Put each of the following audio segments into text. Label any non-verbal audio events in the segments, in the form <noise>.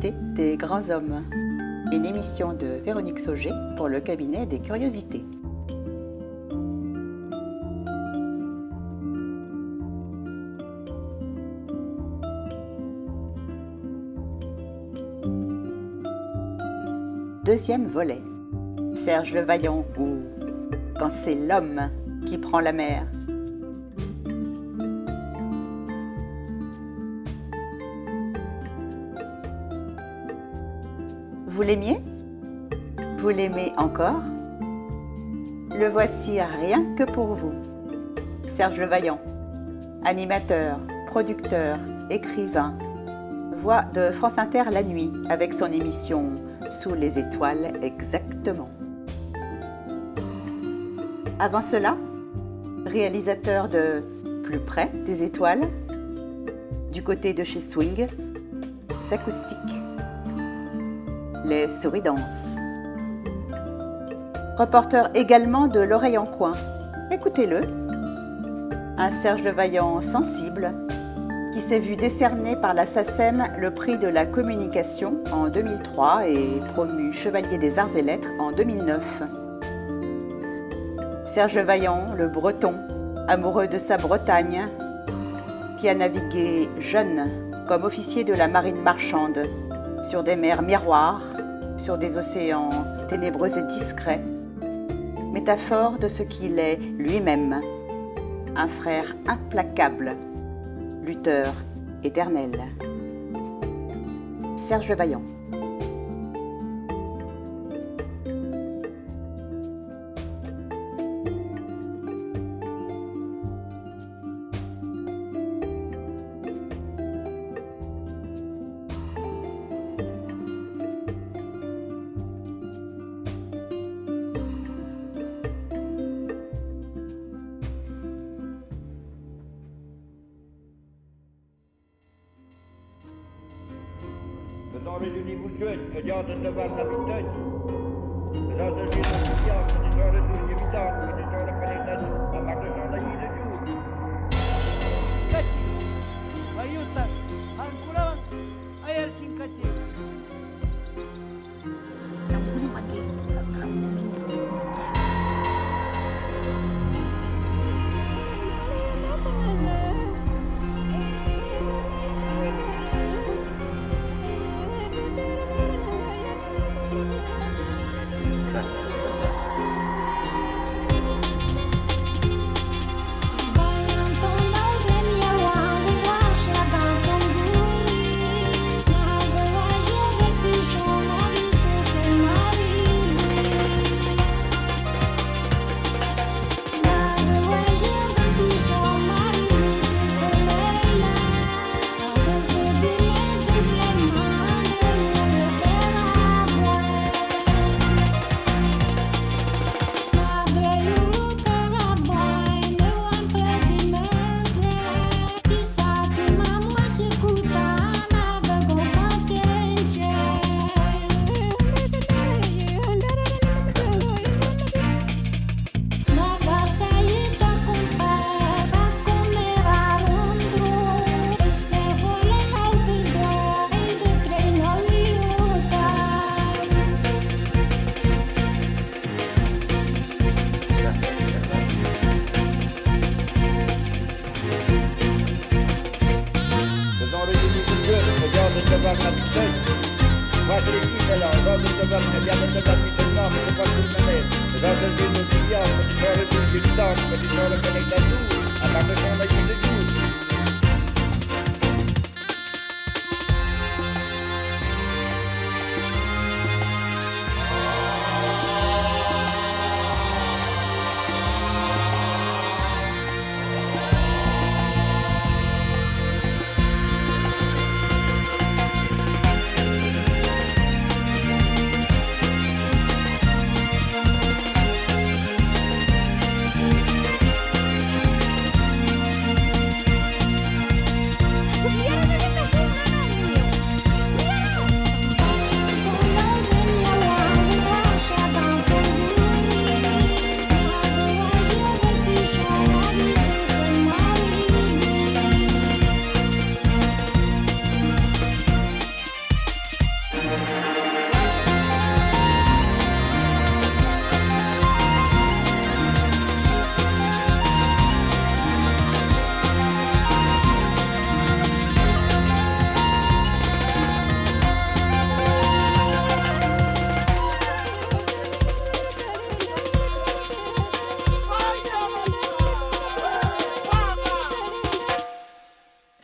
des grands hommes. Une émission de Véronique Sauger pour le cabinet des curiosités. Deuxième volet. Serge le Vaillant ou Quand c'est l'homme qui prend la mer. Vous l'aimiez? Vous l'aimez encore? Le voici rien que pour vous. Serge Vaillant, animateur, producteur, écrivain, voix de France Inter la nuit avec son émission Sous les étoiles exactement. Avant cela, réalisateur de Plus près des étoiles, du côté de chez Swing, S'acoustique les souris dansent. Reporter également de L'oreille en coin. Écoutez-le. Un Serge Levaillant sensible qui s'est vu décerner par la SACEM le prix de la communication en 2003 et promu chevalier des arts et lettres en 2009. Serge Vaillant, le breton, amoureux de sa Bretagne, qui a navigué jeune comme officier de la marine marchande sur des mers miroirs, sur des océans ténébreux et discrets, métaphore de ce qu'il est lui-même, un frère implacable, lutteur éternel. Serge Vaillant. L'ordine du niveau Dieu, e di ordine de varna vittoria. L'ordine di niveau Dieu, di giorno di ogni vittoria, di giorno per il naso, la parte sono da Gino Giù. Cazzi, aiuta, ancora, aiarci in cazzi.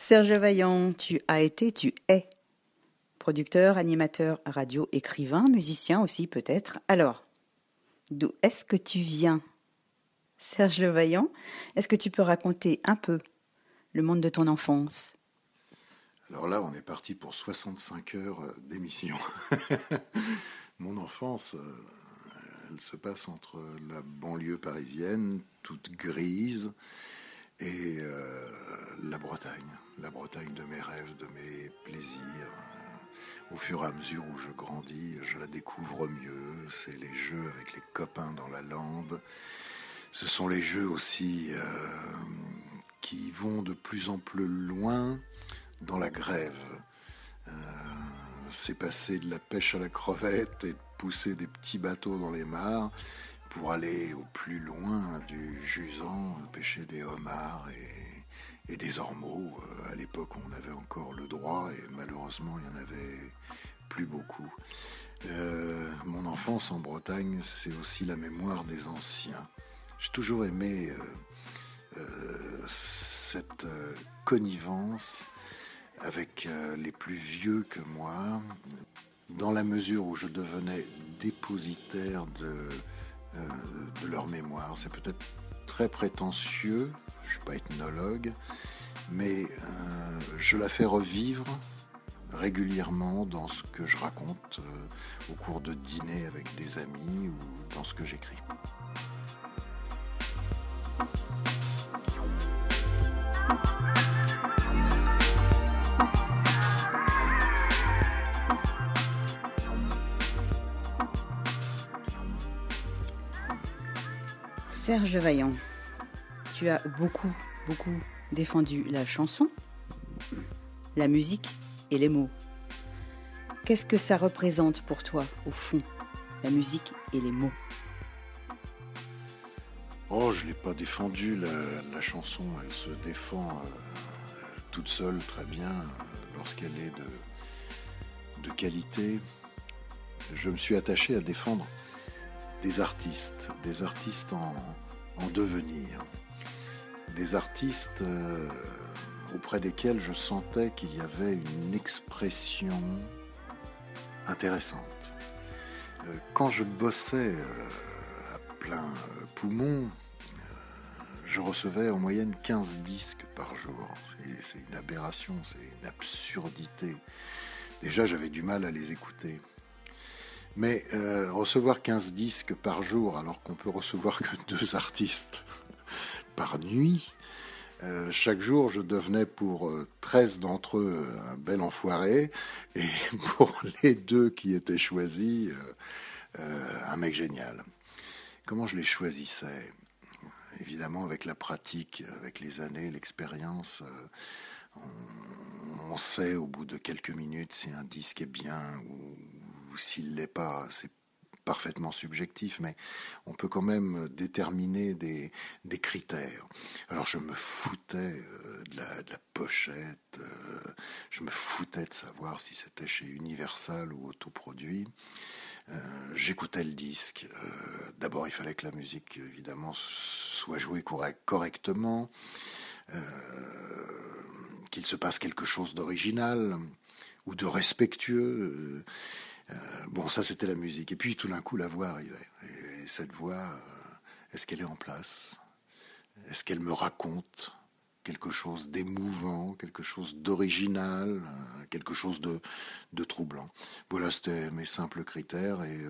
Serge Vaillant, tu as été, tu es producteur, animateur radio, écrivain, musicien aussi peut-être. Alors, d'où est-ce que tu viens Serge Vaillant, est-ce que tu peux raconter un peu le monde de ton enfance? Alors là, on est parti pour 65 heures d'émission. <laughs> Mon enfance, euh, elle se passe entre la banlieue parisienne, toute grise, et euh, la Bretagne, la Bretagne de mes rêves, de mes plaisirs. Au fur et à mesure où je grandis, je la découvre mieux. C'est les jeux avec les copains dans la lande. Ce sont les jeux aussi euh, qui vont de plus en plus loin dans la grève. Euh, c'est passer de la pêche à la crevette et de pousser des petits bateaux dans les mares pour aller au plus loin du jusant, pêcher des homards et, des ormeaux. Euh, à l'époque, on avait encore le droit et malheureusement, il n'y en avait plus beaucoup. Euh, mon enfance en Bretagne, c'est aussi la mémoire des anciens. J'ai toujours aimé euh, cette connivence avec les plus vieux que moi, dans la mesure où je devenais dépositaire de de leur mémoire. C'est peut-être très prétentieux, je ne suis pas ethnologue, mais euh, je la fais revivre régulièrement dans ce que je raconte euh, au cours de dîners avec des amis ou dans ce que j'écris. Serge Vaillant, tu as beaucoup, beaucoup défendu la chanson, la musique et les mots. Qu'est-ce que ça représente pour toi, au fond, la musique et les mots? Oh, je ne l'ai pas défendu, la, chanson, elle se défend euh, toute seule très bien lorsqu'elle est de, de qualité. Je me suis attaché à défendre des artistes, des artistes en, devenir, des artistes euh, auprès desquels je sentais qu'il y avait une expression intéressante. Euh, quand je bossais euh, à plein poumon, je recevais en moyenne 15 disques par jour. C'est une aberration, c'est une absurdité. Déjà, j'avais du mal à les écouter. Mais euh, recevoir 15 disques par jour alors qu'on peut recevoir que <laughs> deux artistes <laughs> par nuit, euh, chaque jour je devenais pour 13 euh, d'entre eux un bel enfoiré et <laughs> pour les deux qui étaient choisis un mec génial. Comment je les choisissais? Évidemment avec la pratique, avec les années, l'expérience. on, sait au bout de quelques minutes si un disque est bien ou, s'il l'est pas, c'est parfaitement subjectif, mais on peut quand même déterminer des, critères. Alors je me foutais euh, de, la, pochette, euh, je me foutais de savoir si c'était chez Universal ou autoproduit. Euh, j'écoutais le disque. D'abord, il fallait que la musique, évidemment, soit jouée correctement, qu'il se passe quelque chose d'original ou de respectueux. Euh, bon, ça c'était la musique. Et puis tout d'un coup, la voix arrivait. Et cette voix, euh, est-ce qu'elle est en place? Est-ce qu'elle me raconte quelque chose d'émouvant, quelque chose d'original, euh, quelque chose de, troublant? Voilà, c'était mes simples critères et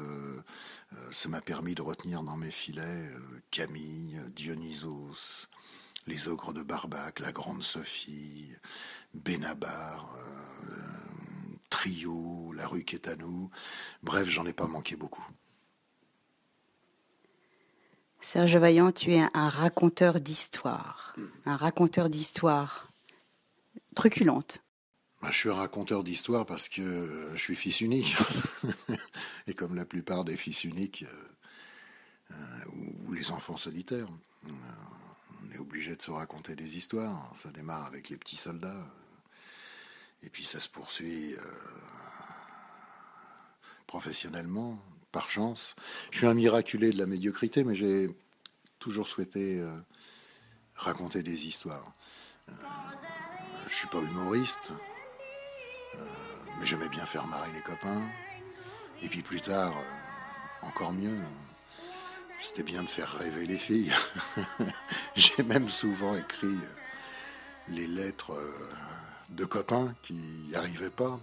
ça m'a permis de retenir dans mes filets Camille, Dionysos, les ogres de Barbac, la Grande Sophie, Benabar, Trio, La rue qui est à nous. Bref, j'en ai pas manqué beaucoup. Serge Vaillant, tu es un raconteur d'histoire. Un raconteur d'histoire truculente. Bah, je suis un raconteur d'histoire parce que je suis fils unique. <laughs> Et comme la plupart des fils uniques, euh, euh, ou les enfants solitaires, euh, on est obligé de se raconter des histoires. Ça démarre avec les petits soldats. Et puis ça se poursuit euh, professionnellement, par chance. Je suis un miraculé de la médiocrité, mais j'ai toujours souhaité euh, raconter des histoires. Euh, je suis pas humoriste, euh, mais j'aimais bien faire marrer les copains. Et puis plus tard, encore mieux, c'était bien de faire rêver les filles. <laughs> J'ai même souvent écrit les lettres de copains qui n'y arrivaient pas.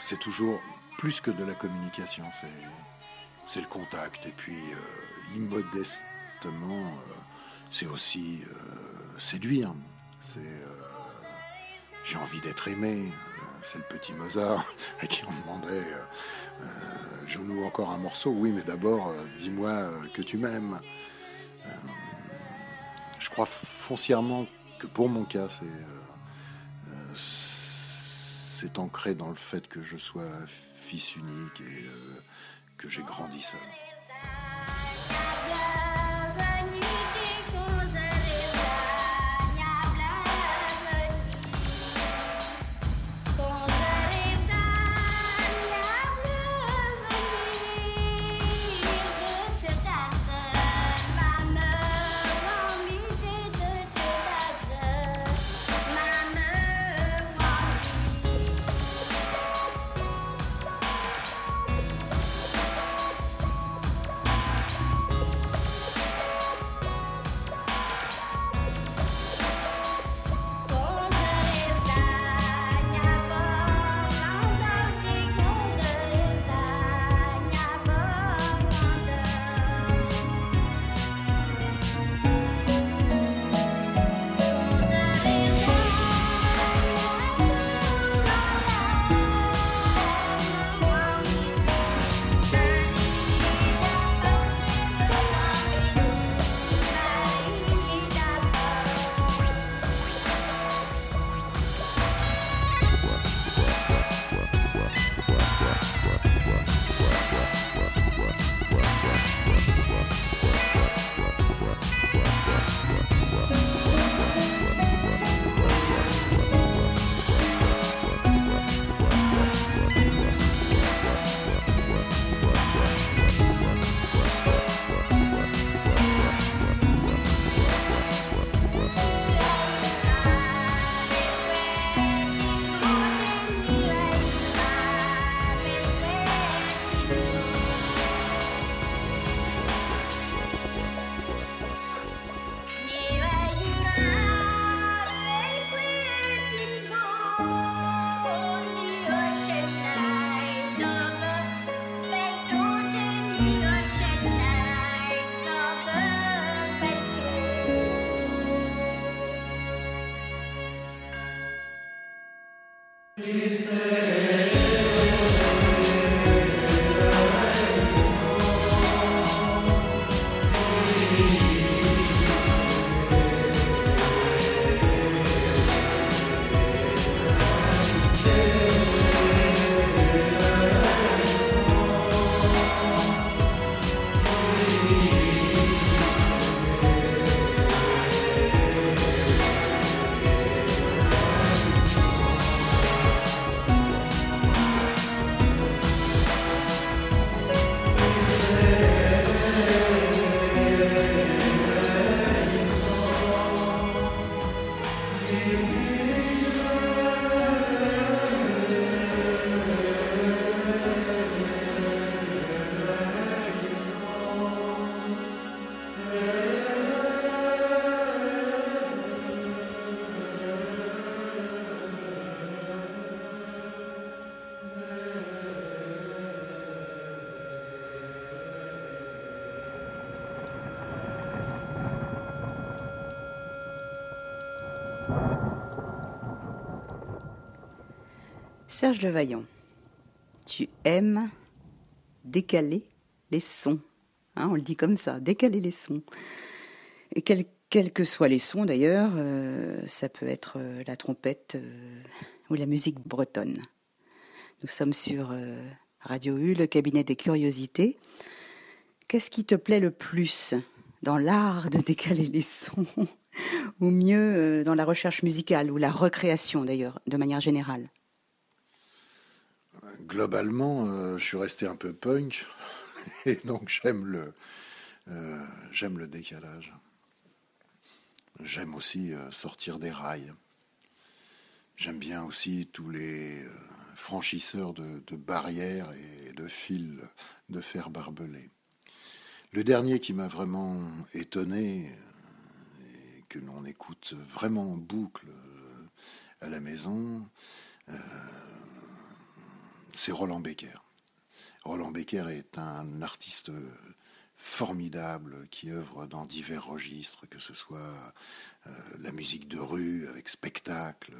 C'est toujours plus que de la communication, c'est le contact. Et puis, immodestement, c'est aussi séduire. J'ai envie d'être aimé. C'est le petit Mozart <laughs> à qui on demandait euh, joue-nous encore un morceau. Oui, mais d'abord, dis-moi que tu m'aimes. je crois foncièrement pour mon cas, c'est c'est ancré dans le fait que je sois fils unique et que j'ai grandi seul. Serge Levaillant, tu aimes décaler les sons. Hein, on le dit comme ça, décaler les sons. Et quels que soient les sons d'ailleurs, euh, ça peut être euh, la trompette euh, ou la musique bretonne. Nous sommes sur Radio U, le cabinet des curiosités. Qu'est-ce qui te plaît le plus dans l'art de décaler les sons <laughs> ou mieux dans la recherche musicale ou la recréation d'ailleurs, de manière générale? Globalement, euh, je suis resté un peu punk, <laughs> et donc j'aime le, euh, le décalage. j'aime aussi sortir des rails. J'aime bien aussi tous les franchisseurs de, de, barrières et de fils de fer barbelé. Le dernier qui m'a vraiment étonné et que l'on écoute vraiment en boucle à la maison, c'est Roland Becker. Roland Becker est un artiste formidable qui œuvre dans divers registres, que ce soit euh, la musique de rue avec spectacle,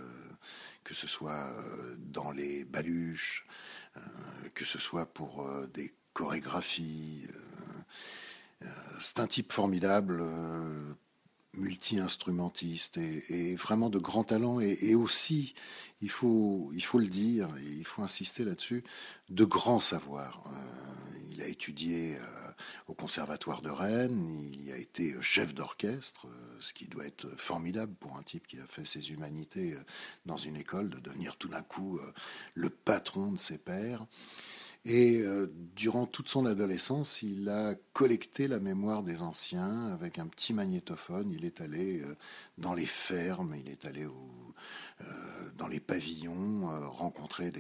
que ce soit euh, dans les baluches, euh, que ce soit pour des chorégraphies. c'est un type formidable multi-instrumentiste et, vraiment de grand talent et, aussi, il faut, le dire, il faut insister là-dessus, de grand savoir. Euh, il a étudié euh, au Conservatoire de Rennes, il a été chef d'orchestre, euh, ce qui doit être formidable pour un type qui a fait ses humanités dans une école, de devenir tout d'un coup le patron de ses pairs. Et euh, durant toute son adolescence, il a collecté la mémoire des anciens avec un petit magnétophone. Il est allé euh, dans les fermes, il est allé euh, dans les pavillons, rencontrer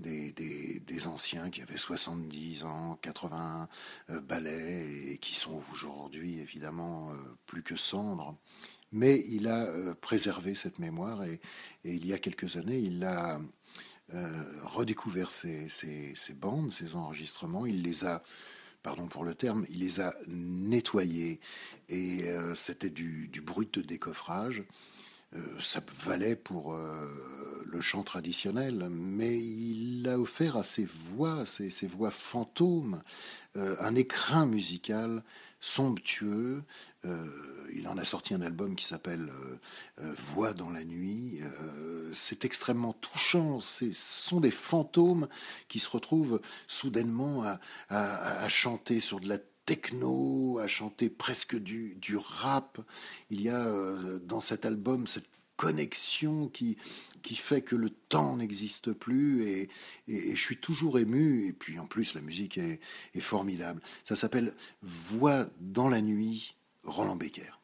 des, des, anciens qui avaient 70 ans, 80 balais et qui sont aujourd'hui évidemment plus que cendres. Mais il a préservé cette mémoire et, et, il y a quelques années, il a euh, redécouvert ces, bandes, ces enregistrements. Il les a, pardon pour le terme, il les a nettoyés et euh, c'était du, brut de décoffrage. Euh, ça valait pour le chant traditionnel, mais il a offert à ses voix, ses, ses voix fantômes, un écrin musical somptueux. Euh, il en a sorti un album qui s'appelle euh, euh, Voix dans la nuit. c'est extrêmement touchant. Ce sont des fantômes qui se retrouvent soudainement à, chanter sur de la techno, à chanter presque du, du rap. Il y a dans cet album cette connexion qui, fait que le temps n'existe plus et, je suis toujours ému. Et puis en plus, la musique est formidable. Ça s'appelle Voix dans la nuit, Roland Becker.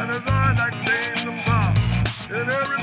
And as I like days and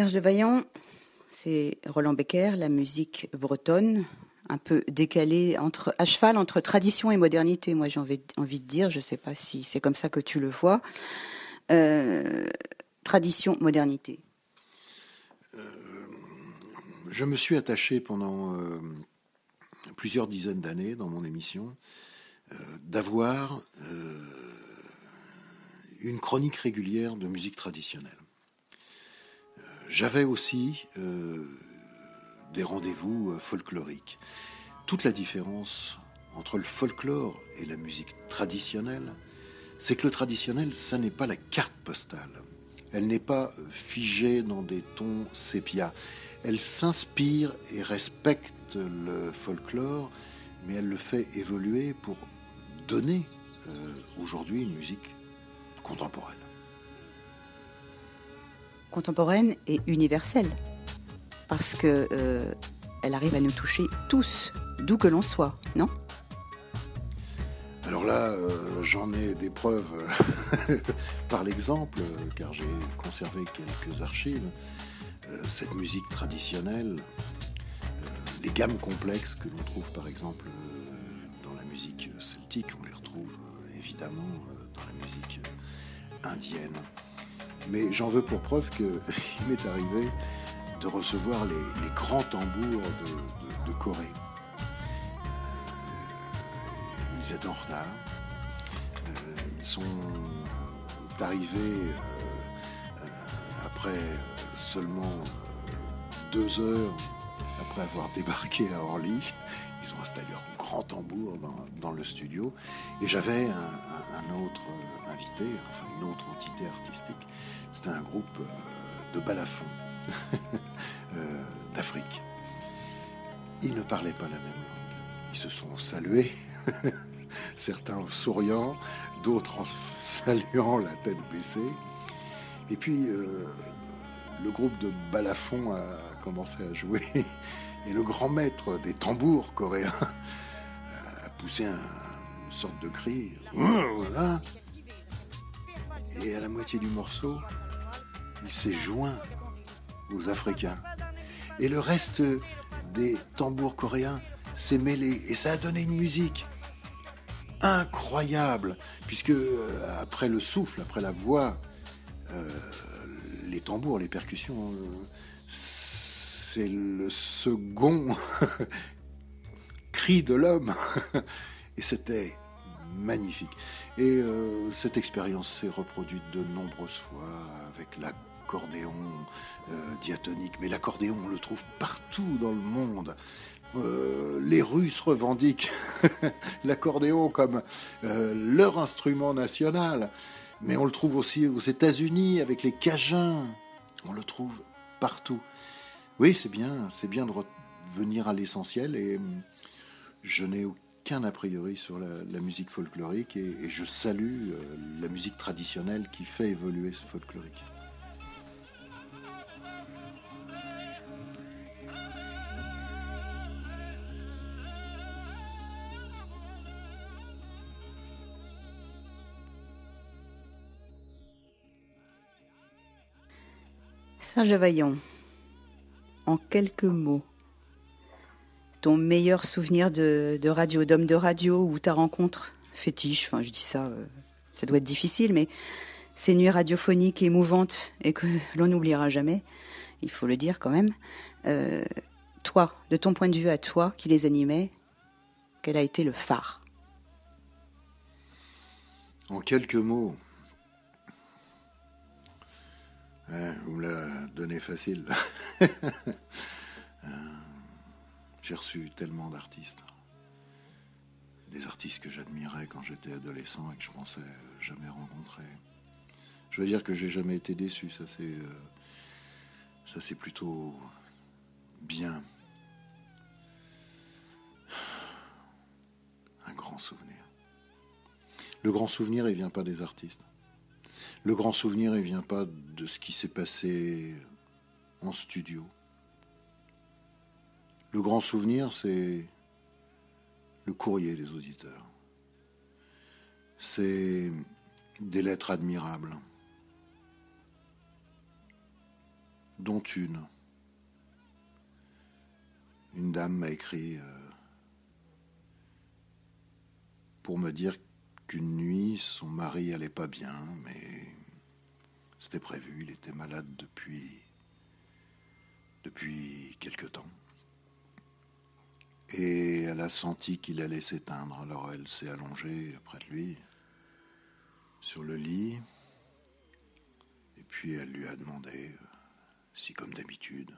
Serge de Vaillant, c'est Roland Becker, la musique bretonne, un peu décalée entre à cheval entre tradition et modernité. Moi, j'ai envie, envie, de dire, je ne sais pas si c'est comme ça que tu le vois. Euh, tradition, modernité. Euh, je me suis attaché pendant euh, plusieurs dizaines d'années dans mon émission d'avoir une chronique régulière de musique traditionnelle. J'avais aussi euh, des rendez-vous euh, folkloriques. Toute la différence entre le folklore et la musique traditionnelle, c'est que le traditionnel, ça n'est pas la carte postale. Elle n'est pas euh, figée dans des tons sépia. Elle s'inspire et respecte le folklore, mais elle le fait évoluer pour donner aujourd'hui une musique contemporaine contemporaine et universelle, parce que euh, elle arrive à nous toucher tous, d'où que l'on soit, non? Alors là, euh, j'en ai des preuves euh, <laughs> par l'exemple, car j'ai conservé quelques archives. cette musique traditionnelle, les gammes complexes que l'on trouve par exemple dans la musique celtique, on les retrouve évidemment dans la musique indienne. Mais j'en veux pour preuve qu'il <laughs> m'est arrivé de recevoir les, grands tambours de, Corée. Euh, ils étaient en retard. Euh, ils sont arrivés euh, après seulement deux heures après avoir débarqué à Orly. Ils ont installé un grand tambour dans, le studio. Et j'avais un, autre invité, enfin une autre entité artistique, c'était un groupe euh, de balafons <laughs> euh, d'Afrique. Ils ne parlaient pas la même langue. Ils se sont salués, <laughs> certains en souriant, d'autres en <laughs> saluant la tête baissée. Et puis, euh, le groupe de balafons a commencé à jouer. Et le grand maître des tambours coréens a poussé une sorte de cri. Et à la moitié du morceau, il s'est joint aux Africains. Et le reste des tambours coréens s'est mêlé. Et ça a donné une musique incroyable, puisque euh, après le souffle, après la voix, euh, les tambours, les percussions, euh, c'est le second <laughs> de l'homme. <laughs> Et c'était magnifique. Et cette expérience s'est reproduite de nombreuses fois avec la l'accordéon euh, diatonique. Mais l'accordéon, on le trouve partout dans le monde. Euh, les Russes revendiquent <laughs> l'accordéon comme euh, leur instrument national, mais on le trouve aussi aux États-Unis avec les Cajuns. On le trouve partout. Oui, c'est bien, c'est bien de revenir à l'essentiel et je n'ai aucun a priori sur la, musique folklorique et, je salue la musique traditionnelle qui fait évoluer ce folklorique. Serge Vaillant, en quelques mots, ton meilleur souvenir de, radio, d'homme de radio ou ta rencontre fétiche, enfin je dis ça, euh, ça doit être difficile, mais ces nuits radiophoniques émouvantes et que l'on n'oubliera jamais, il faut le dire quand même. Euh, toi, de ton point de vue à toi qui les animait, quel a été le phare? En quelques mots, vous me la donnez facile. <laughs> J'ai reçu tellement d'artistes. Des artistes que j'admirais quand j'étais adolescent et que je pensais jamais rencontrer. Je veux dire que j'ai jamais été déçu, ça c'est. Euh, ça c'est plutôt bien. Un grand souvenir. Le grand souvenir, il vient pas des artistes. Le grand souvenir, il vient pas de ce qui s'est passé en studio. Le grand souvenir, c'est le courrier des auditeurs. C'est des lettres admirables, dont une. Une dame m'a écrit euh, pour me dire qu'une nuit, son mari allait pas bien, mais c'était prévu, il était malade depuis depuis quelque temps. Et elle a senti qu'il allait s'éteindre, alors elle s'est allongée près de lui, sur le lit, et puis elle lui a demandé si, comme d'habitude,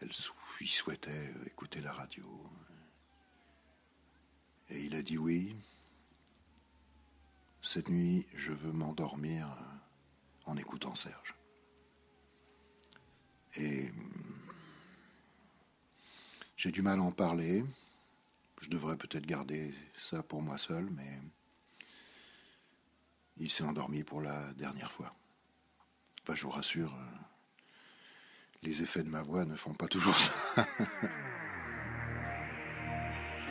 elle lui souhaitait écouter la radio. Et il a dit oui. Cette nuit, je veux m'endormir en écoutant Serge. Et j'ai du mal à en parler. Je devrais peut-être garder ça pour moi seul, mais il s'est endormi pour la dernière fois. Enfin, je vous rassure, les effets de ma voix ne font pas toujours ça. <laughs>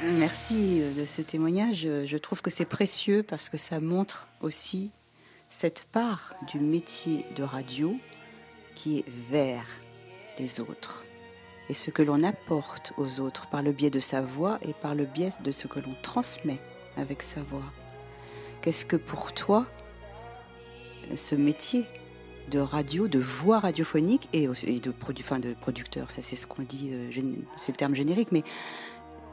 Merci de ce témoignage. Je trouve que c'est précieux parce que ça montre aussi cette part du métier de radio qui est vers les autres et ce que l'on apporte aux autres par le biais de sa voix et par le biais de ce que l'on transmet avec sa voix. Qu'est-ce que pour toi ce métier de radio, de voix radiophonique et, de, produ de producteur, ça c'est ce qu'on dit, euh, c'est le terme générique, mais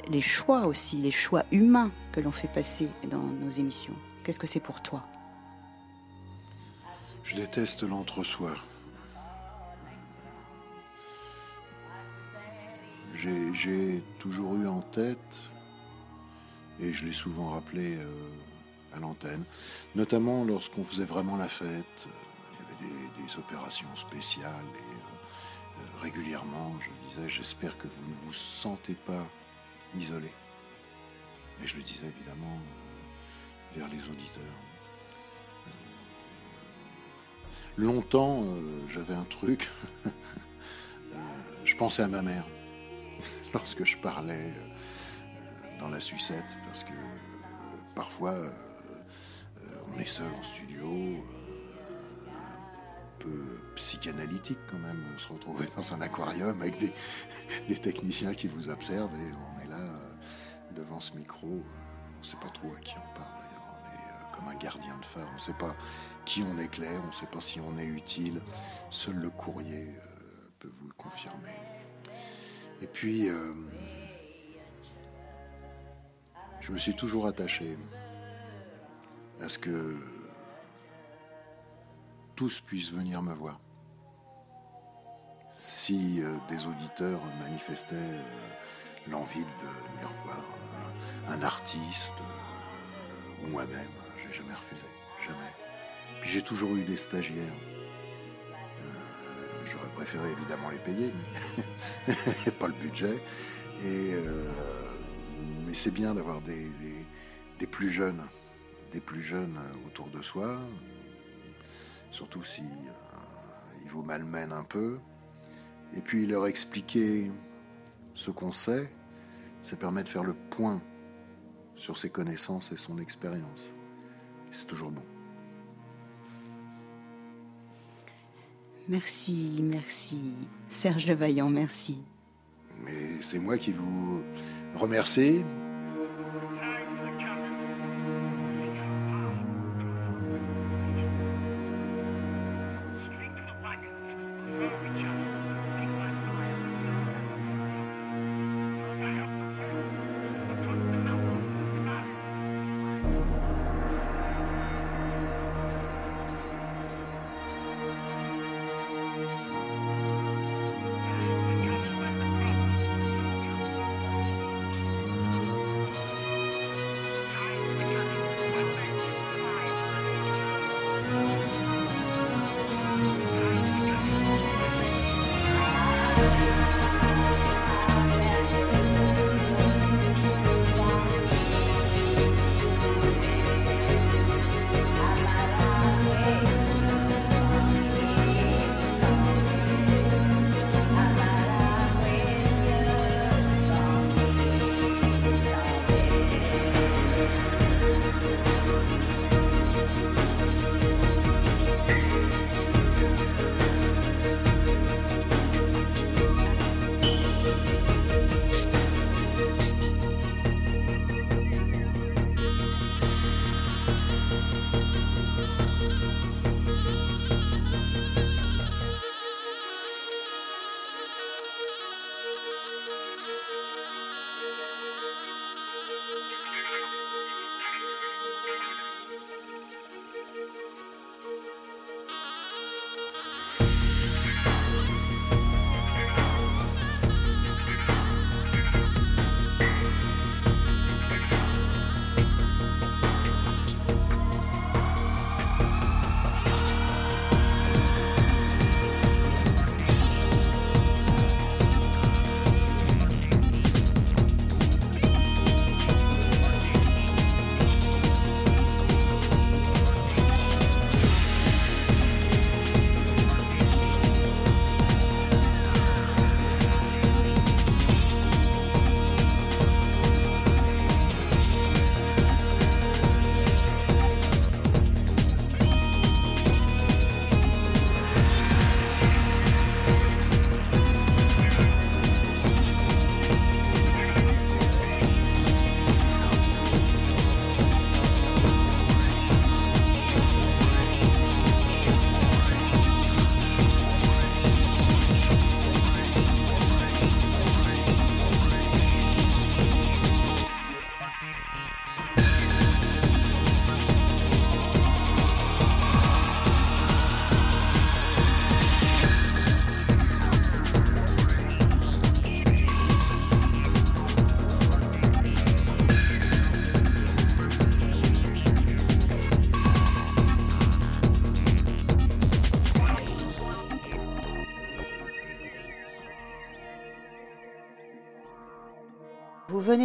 les choix aussi, les choix humains que l'on fait passer dans nos émissions. Qu'est-ce que c'est pour toi? Je déteste l'entre-soi. J'ai toujours eu en tête, et je l'ai souvent rappelé euh, à l'antenne, notamment lorsqu'on faisait vraiment la fête, il y avait des, opérations spéciales, et euh, euh, régulièrement je disais, j'espère que vous ne vous sentez pas isolé. Et je le disais évidemment vers les auditeurs. Longtemps, j'avais un truc, <laughs> je pensais à ma mère lorsque je parlais euh, dans la sucette, parce que euh, parfois euh, on est seul en studio, un peu psychanalytique quand même, se retrouver dans un aquarium avec <laughs> des, techniciens qui vous observent et on est là devant ce micro, on ne sait pas trop à qui on parle on est comme un gardien de phare, on ne sait pas qui on éclaire, on ne sait pas si on est utile, seul le courrier peut vous le confirmer. Et puis, euh, je me suis toujours attaché à ce que tous puissent venir me voir. Si euh, des auditeurs manifestaient euh, l'envie de venir voir un artiste ou moi-même, j'ai jamais refusé, jamais. Puis j'ai toujours eu des stagiaires J'aurais préféré évidemment les payer, mais <laughs> pas le budget. Et, euh, mais c'est bien d'avoir des, plus jeunes, des plus jeunes autour de soi, surtout si euh, ils vous malmènent un peu. Et puis leur expliquer ce qu'on sait, ça permet de faire le point sur ses connaissances et son expérience. C'est toujours bon. Merci, merci. Serge Levaillant, merci. Mais c'est moi qui vous remercie.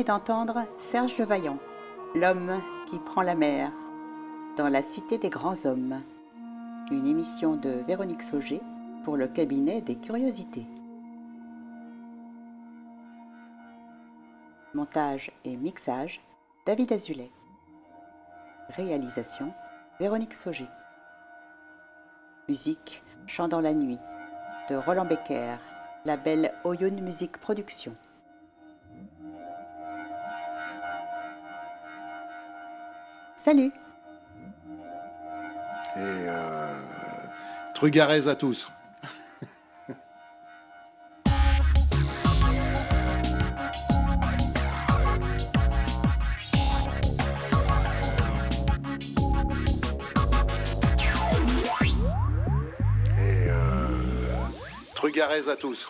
D'entendre Serge Le Vaillant, l'homme qui prend la mer, dans la cité des grands hommes. Une émission de Véronique Sauger pour le cabinet des curiosités. Montage et mixage, David Azulet. Réalisation, Véronique Sauger. Musique, Chant dans la nuit, de Roland Becker, label Oyun Music Production. Salut Et euh, trugarez à tous. Et euh, trugarez à tous.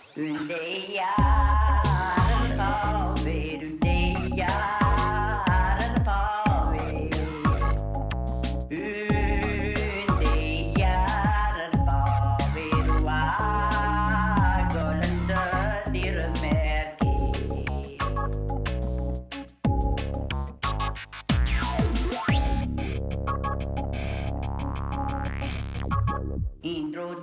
Indro